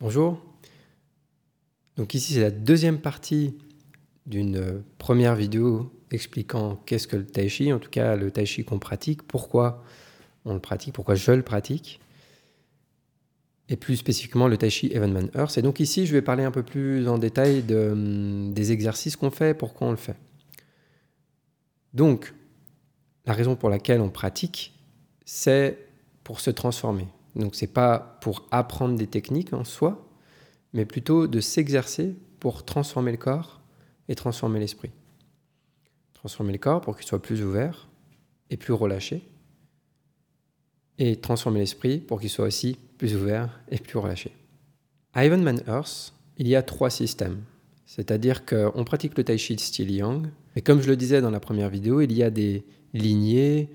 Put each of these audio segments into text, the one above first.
Bonjour. Donc ici c'est la deuxième partie d'une première vidéo expliquant qu'est-ce que le tai chi, en tout cas le tai chi qu'on pratique, pourquoi on le pratique, pourquoi je le pratique, et plus spécifiquement le tai chi Evenman Earth. Et donc ici je vais parler un peu plus en détail de, des exercices qu'on fait, pourquoi on le fait. Donc la raison pour laquelle on pratique, c'est pour se transformer. Donc c'est pas pour apprendre des techniques en soi, mais plutôt de s'exercer pour transformer le corps et transformer l'esprit. Transformer le corps pour qu'il soit plus ouvert et plus relâché. Et transformer l'esprit pour qu'il soit aussi plus ouvert et plus relâché. À Evenman Earth, il y a trois systèmes. C'est-à-dire qu'on pratique le Tai Chi style Yang. Et comme je le disais dans la première vidéo, il y a des lignées,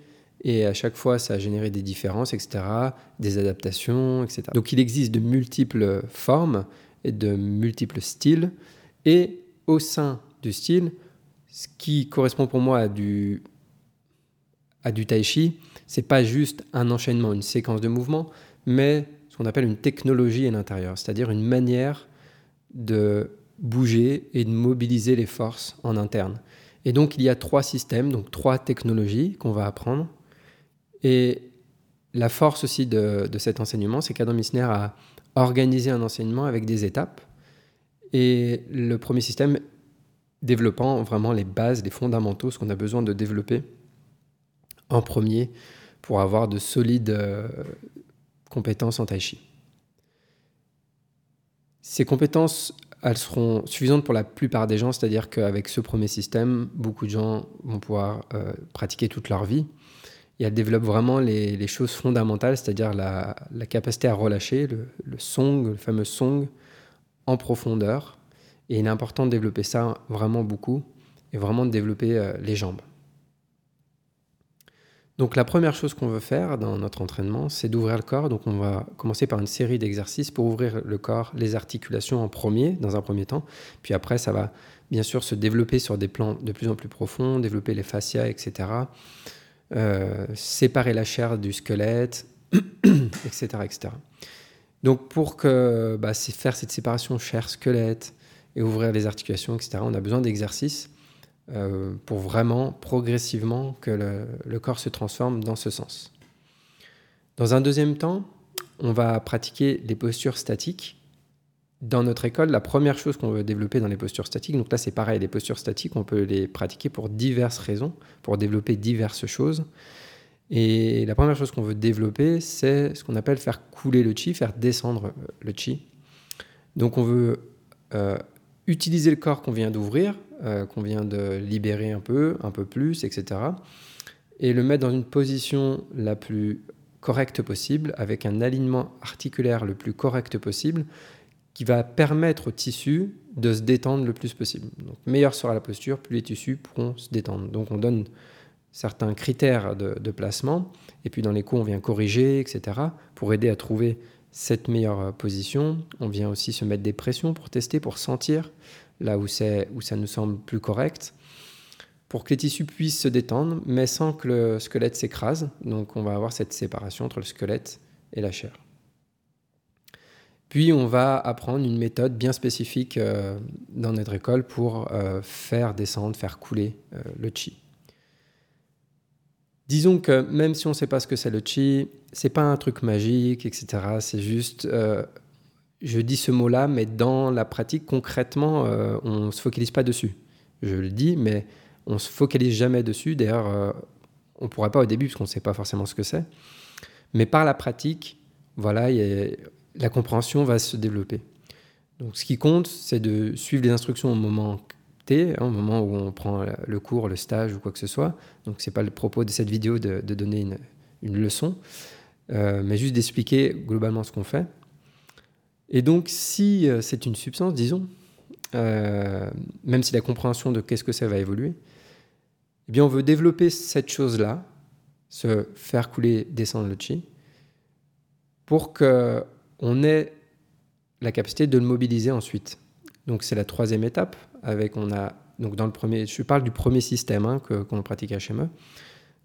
et à chaque fois, ça a généré des différences, etc., des adaptations, etc. Donc il existe de multiples formes et de multiples styles. Et au sein du style, ce qui correspond pour moi à du, à du tai chi, c'est pas juste un enchaînement, une séquence de mouvements, mais ce qu'on appelle une technologie à l'intérieur, c'est-à-dire une manière de bouger et de mobiliser les forces en interne. Et donc il y a trois systèmes, donc trois technologies qu'on va apprendre. Et la force aussi de, cet enseignement, c'est qu'Adam Missner a organisé un enseignement avec des étapes. Et le premier système développant vraiment les bases, les fondamentaux, ce qu'on a besoin de développer en premier pour avoir de solides euh, compétences en tai chi. Ces compétences, elles seront suffisantes pour la plupart des gens, c'est-à-dire qu'avec ce premier système, beaucoup de gens vont pouvoir euh, pratiquer toute leur vie et elle développe vraiment les, choses fondamentales, c'est-à-dire la, capacité à relâcher le, song, le fameux song, en profondeur. Et il est important de développer ça vraiment beaucoup et vraiment de développer euh, les jambes. Donc la première chose qu'on veut faire dans notre entraînement, c'est d'ouvrir le corps. Donc on va commencer par une série d'exercices pour ouvrir le corps, les articulations en premier, dans un premier temps. Puis après, ça va bien sûr se développer sur des plans de plus en plus profonds, développer les fascias, etc. Euh, séparer la chair du squelette, etc.. Donc pour que, bah, faire cette séparation chair-squelette et ouvrir les articulations, etc., on a besoin d'exercices euh, pour vraiment progressivement que le, le, corps se transforme dans ce sens. Dans un deuxième temps, on va pratiquer les postures statiques dans notre école, la première chose qu'on veut développer dans les postures statiques, donc là c'est pareil, les postures statiques, on peut les pratiquer pour diverses raisons, pour développer diverses choses. Et la première chose qu'on veut développer, c'est ce qu'on appelle faire couler le chi, faire descendre euh, le chi. Donc on veut euh, utiliser le corps qu'on vient d'ouvrir, euh, qu'on vient de libérer un peu, un peu plus, etc. Et le mettre dans une position la plus correcte possible, avec un alignement articulaire le plus correct possible, qui va permettre au tissu de se détendre le plus possible. Donc, meilleure sera la posture, plus les tissus pourront se détendre. Donc, on donne certains critères de, placement, et puis dans les cours, on vient corriger, etc., pour aider à trouver cette meilleure position. On vient aussi se mettre des pressions pour tester, pour sentir là où, où ça nous semble plus correct, pour que les tissus puissent se détendre, mais sans que le squelette s'écrase. Donc, on va avoir cette séparation entre le squelette et la chair. Puis on va apprendre une méthode bien spécifique euh, dans notre école pour euh, faire descendre, faire couler euh, le chi. Disons que même si on ne sait pas ce que c'est le chi, c'est pas un truc magique, etc. C'est juste, je dis ce mot-là, mais dans la pratique, concrètement, on ne se focalise pas dessus. Je le dis, mais on se focalise jamais dessus. D'ailleurs, on ne pourra pas au début parce qu'on ne sait pas forcément ce que c'est. Mais par la pratique, voilà, il y a, la compréhension va se développer. Donc, ce qui compte, c'est de suivre les instructions au moment T, hein, au moment où on prend le cours, le stage ou quoi que ce soit. Donc, c'est pas le propos de cette vidéo de, donner une, une leçon, euh, mais juste d'expliquer globalement ce qu'on fait. Et donc, si euh, c'est une substance, disons, euh, même si la compréhension de qu'est-ce que ça va évoluer, eh bien, on veut développer cette chose-là, se faire couler, descendre le chi, pour que on ait la capacité de le mobiliser ensuite. Donc c'est la troisième étape. Avec on a donc dans le premier, je parle du premier système hein, qu'on pratique à Schéma.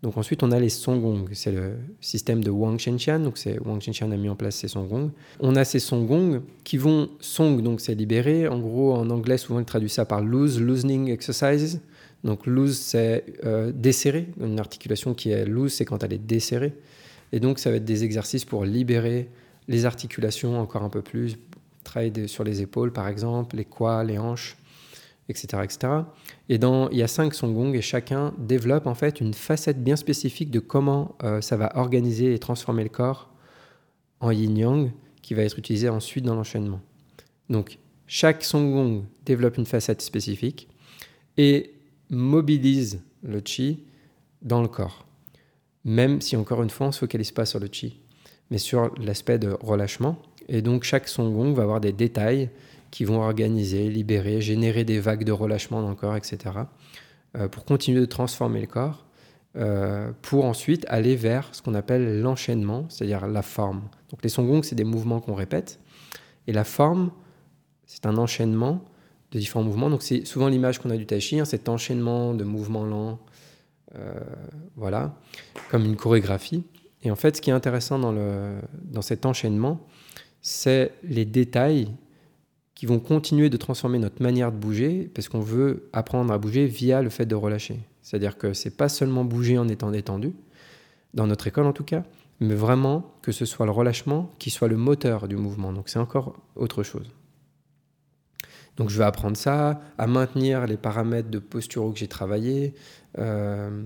Donc ensuite, on a les songgong. C'est le système de Wang Shenshan. Donc Wang Shenshan a mis en place ces songgong. On a ces songgong qui vont song, donc c'est libéré. En gros, en anglais, souvent, on traduit ça par loose, loosening exercises. Donc loose, c'est euh, desserrer. Une articulation qui est loose, c'est quand elle est desserrée. Et donc, ça va être des exercices pour libérer les articulations encore un peu plus. Travailler sur les épaules, par exemple, les quads, les hanches etc. Et dans, il y a cinq songgong et chacun développe en fait une facette bien spécifique de comment euh, ça va organiser et transformer le corps en yin-yang qui va être utilisé ensuite dans l'enchaînement. Donc chaque songgong développe une facette spécifique et mobilise le chi dans le corps. Même si encore une fois on ne se focalise pas sur le chi, mais sur l'aspect de relâchement. Et donc chaque songgong va avoir des détails qui vont organiser, libérer, générer des vagues de relâchement dans le corps, etc., euh, pour continuer de transformer le corps, euh, pour ensuite aller vers ce qu'on appelle l'enchaînement, c'est-à-dire la forme. Donc les songgong, c'est des mouvements qu'on répète, et la forme, c'est un enchaînement de différents mouvements. Donc c'est souvent l'image qu'on a du tai chi, hein, cet enchaînement de mouvements lents, euh, voilà, comme une chorégraphie. Et en fait, ce qui est intéressant dans, cet enchaînement, c'est les détails qui vont continuer de transformer notre manière de bouger, parce qu'on veut apprendre à bouger via le fait de relâcher. C'est-à-dire que c'est pas seulement bouger en étant détendu, dans notre école en tout cas, mais vraiment que ce soit le relâchement qui soit le moteur du mouvement. Donc c'est encore autre chose. Donc je vais apprendre ça, à maintenir les paramètres de posture que j'ai travaillé euh,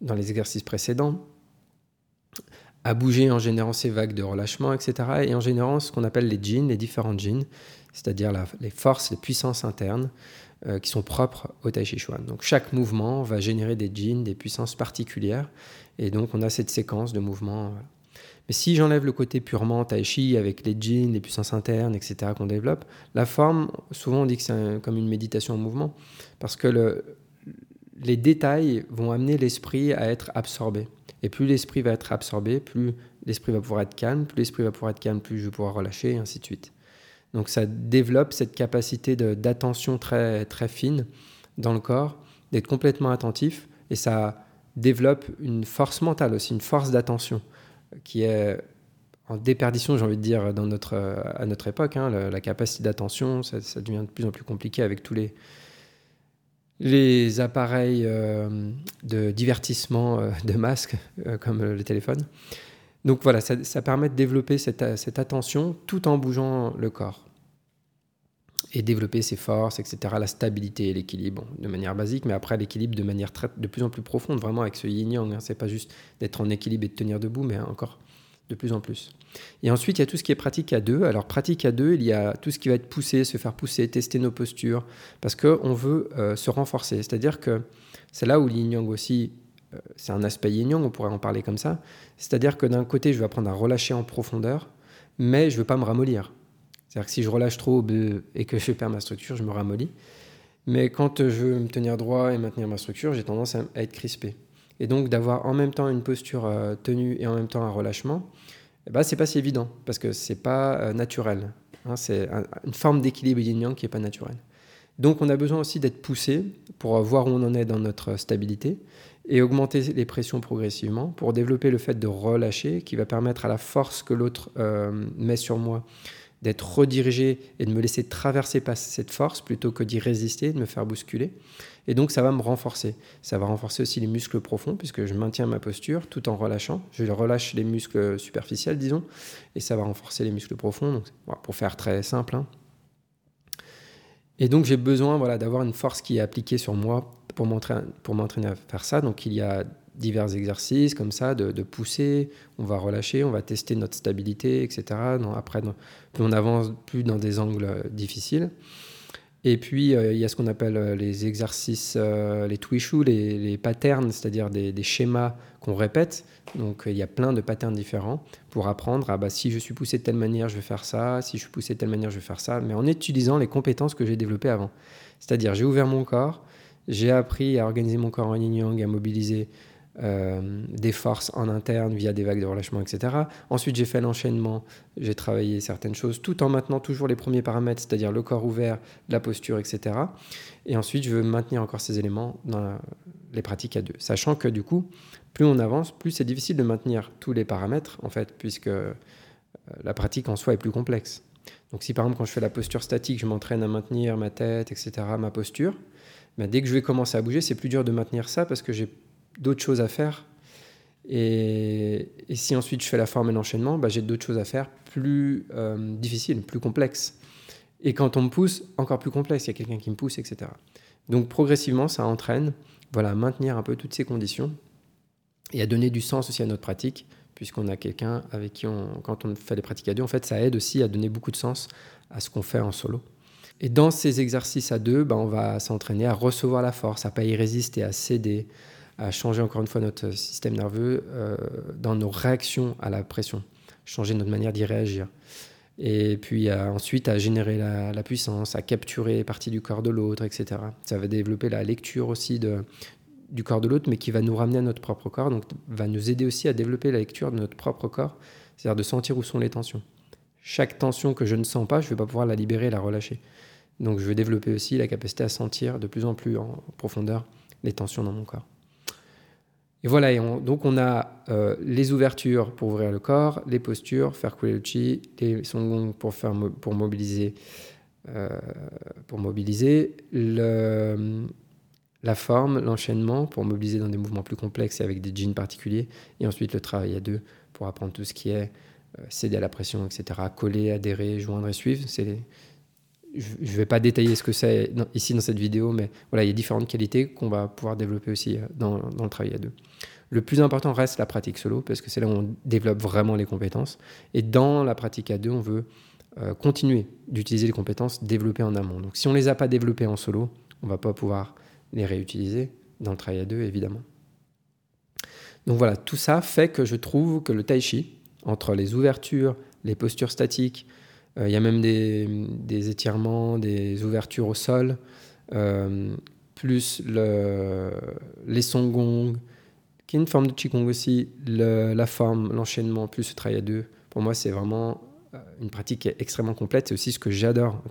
dans les exercices précédents, à bouger en générant ces vagues de relâchement, etc. Et en générant ce qu'on appelle les jeans, les différents jeans, c'est-à-dire les forces, les puissances internes euh, qui sont propres au Tai Chi Chuan. Donc chaque mouvement va générer des jins, des puissances particulières, et donc on a cette séquence de mouvements. Mais si j'enlève le côté purement Tai Chi avec les jins, les puissances internes, etc. qu'on développe, la forme, souvent on dit que c'est comme une méditation en mouvement, parce que le, les détails vont amener l'esprit à être absorbé. Et plus l'esprit va être absorbé, plus l'esprit va pouvoir être calme, plus l'esprit va pouvoir être calme, plus je vais pouvoir relâcher, et ainsi de suite. Donc ça développe cette capacité d'attention très, très fine dans le corps, d'être complètement attentif, et ça développe une force mentale aussi, une force d'attention qui est en déperdition, j'ai envie de dire, dans notre, à notre époque. Hein, la, capacité d'attention, ça, devient de plus en plus compliqué avec tous les, les appareils euh, de divertissement euh, de masque, euh, comme le téléphone. Donc voilà, ça, permet de développer cette, attention tout en bougeant le corps. Et développer ses forces, etc., la stabilité et l'équilibre de manière basique, mais après l'équilibre de manière de plus en plus profonde, vraiment avec ce yin-yang. Hein. C'est pas juste d'être en équilibre et de tenir debout, mais encore de plus en plus. Et ensuite, il y a tout ce qui est pratique à deux. Alors, pratique à deux, il y a tout ce qui va être poussé, se faire pousser, tester nos postures, parce qu'on veut euh, se renforcer. C'est-à-dire que c'est là où l'yin-yang aussi euh, c'est un aspect yin on pourrait en parler comme ça. C'est-à-dire que d'un côté, je vais apprendre à relâcher en profondeur, mais je ne veux pas me ramollir. C'est-à-dire que si je relâche trop et que je perds ma structure, je me ramollis. Mais quand je veux me tenir droit et maintenir ma structure, j'ai tendance à être crispé. Et donc d'avoir en même temps une posture euh, tenue et en même temps un relâchement, eh ben, c'est pas si évident parce que c'est pas euh, naturel. Hein. c'est une forme d'équilibre yin-yang qui n'est pas naturelle. Donc on a besoin aussi d'être poussé pour voir où on en est dans notre stabilité et augmenter les pressions progressivement pour développer le fait de relâcher qui va permettre à la force que l'autre euh, met sur moi d'être redirigé et de me laisser traverser par cette force plutôt que d'y résister, de me faire bousculer. Et donc ça va me renforcer. Ça va renforcer aussi les muscles profonds puisque je maintiens ma posture tout en relâchant. Je relâche les muscles superficiels, disons, et ça va renforcer les muscles profonds. Pour faire très simple. Hein. Et donc j'ai besoin voilà, d'avoir une force qui est appliquée sur moi pour m'entraîner à faire ça. Donc il y a divers exercices comme ça, de, pousser, on va relâcher, on va tester notre stabilité, etc. après, on avance, plus dans des angles difficiles. Et puis, euh, il y a ce qu'on appelle euh, les exercices, euh, les twishu, les, les patterns, c'est-à-dire des, schémas qu'on répète. Donc, il y a plein de patterns différents pour apprendre, ah bah, si je suis poussé de telle manière, je vais faire ça, si je suis poussé de telle manière, je vais faire ça, mais en utilisant les compétences que j'ai développées avant. C'est-à-dire, j'ai ouvert mon corps, j'ai appris à organiser mon corps en yin yang, à mobiliser euh, des forces en interne via des vagues de relâchement, etc. Ensuite, j'ai fait l'enchaînement, j'ai travaillé certaines choses, tout en maintenant toujours les premiers paramètres, c'est-à-dire le corps ouvert, la posture, etc. Et ensuite, je veux maintenir encore ces éléments dans les pratiques à deux. Sachant que du coup, plus on avance, plus c'est difficile de maintenir tous les paramètres, en fait, puisque euh, la pratique en soi est plus complexe. Donc si par exemple quand je fais la posture statique, je m'entraîne à maintenir ma tête, etc., ma posture, ben, dès que je vais commencer à bouger, c'est plus dur de maintenir ça parce que j'ai d'autres choses à faire. Et, si ensuite je fais la forme et l'enchaînement, ben, j'ai d'autres choses à faire plus euh, difficiles, plus complexes. Et quand on me pousse, encore plus complexe, il y a quelqu'un qui me pousse, etc. Donc progressivement, ça entraîne voilà, à maintenir un peu toutes ces conditions et à donner du sens aussi à notre pratique puisqu'on a quelqu'un avec qui, quand on fait les pratiques à deux, en fait, ça aide aussi à donner beaucoup de sens à ce qu'on fait en solo. Et dans ces exercices à deux, ben, on va s'entraîner à recevoir la force, à pas y résister, à céder, à changer encore une fois notre système nerveux euh, dans nos réactions à la pression, changer notre manière d'y réagir. Et puis ensuite à générer la, la, puissance, à capturer partie du corps de l'autre, etc. Ça va développer la lecture aussi de, du corps de l'autre, mais qui va nous ramener à notre propre corps, donc va nous aider aussi à développer la lecture de notre propre corps, c'est-à-dire de sentir où sont les tensions. Chaque tension que je ne sens pas, je ne vais pas pouvoir la libérer la relâcher. Donc je vais développer aussi la capacité à sentir de plus en plus en profondeur les tensions dans mon corps. Et voilà, donc on a euh, les ouvertures pour ouvrir le corps, les postures, faire couler le chi, les songongs pour, faire, pour mobiliser, euh, pour mobiliser la forme, l'enchaînement pour mobiliser dans des mouvements plus complexes et avec des jeans particuliers, et ensuite le travail à deux pour apprendre tout ce qui est euh, céder à la pression, etc., coller, adhérer, joindre et suivre. C'est Je ne vais pas détailler ce que c'est ici dans cette vidéo, mais voilà, il y a différentes qualités qu'on va pouvoir développer aussi euh, dans, le travail à deux. Le plus important reste la pratique solo, parce que c'est là où on développe vraiment les compétences. Et dans la pratique à deux, on veut euh, continuer d'utiliser les compétences développées en amont. Donc si on ne les a pas développées en solo, on ne va pas pouvoir les réutiliser dans le travail à deux, évidemment. Donc voilà, tout ça fait que je trouve que le tai chi, entre les ouvertures, les postures statiques, euh, il y a même des, étirements, des ouvertures au sol, euh, plus le, les songgong, qui est une forme de qigong aussi, la forme, l'enchaînement, plus le travail à deux. Pour moi, c'est vraiment euh, une pratique extrêmement complète. C'est aussi ce que j'adore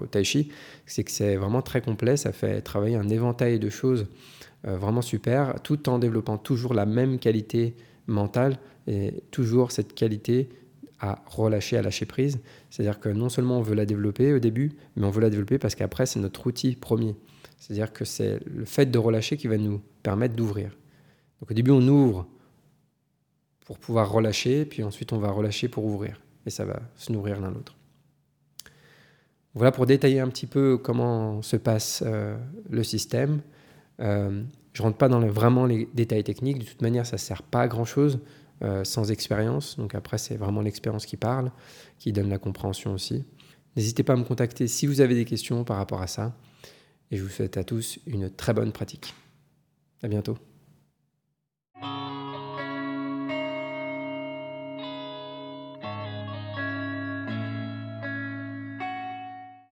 au tai chi, c'est que c'est vraiment très complet. Ça fait travailler un éventail de choses vraiment super, tout en développant toujours la même qualité mentale et toujours cette qualité à relâcher, à lâcher prise. C'est-à-dire que non seulement on veut la développer au début, mais on veut la développer parce qu'après, c'est notre outil premier. C'est-à-dire que c'est le fait de relâcher qui va nous permettre d'ouvrir. Donc au début, on ouvre pour pouvoir relâcher, puis ensuite on va relâcher pour ouvrir et ça va se nourrir l'un l'autre. Voilà pour détailler un petit peu comment se passe euh, le système. Euh, je rentre pas dans vraiment les détails techniques. De toute manière, ça sert pas à grand-chose euh, sans expérience. Donc après, c'est vraiment l'expérience qui parle, qui donne la compréhension aussi. N'hésitez pas à me contacter si vous avez des questions par rapport à ça. Et je vous souhaite à tous une très bonne pratique. À bientôt.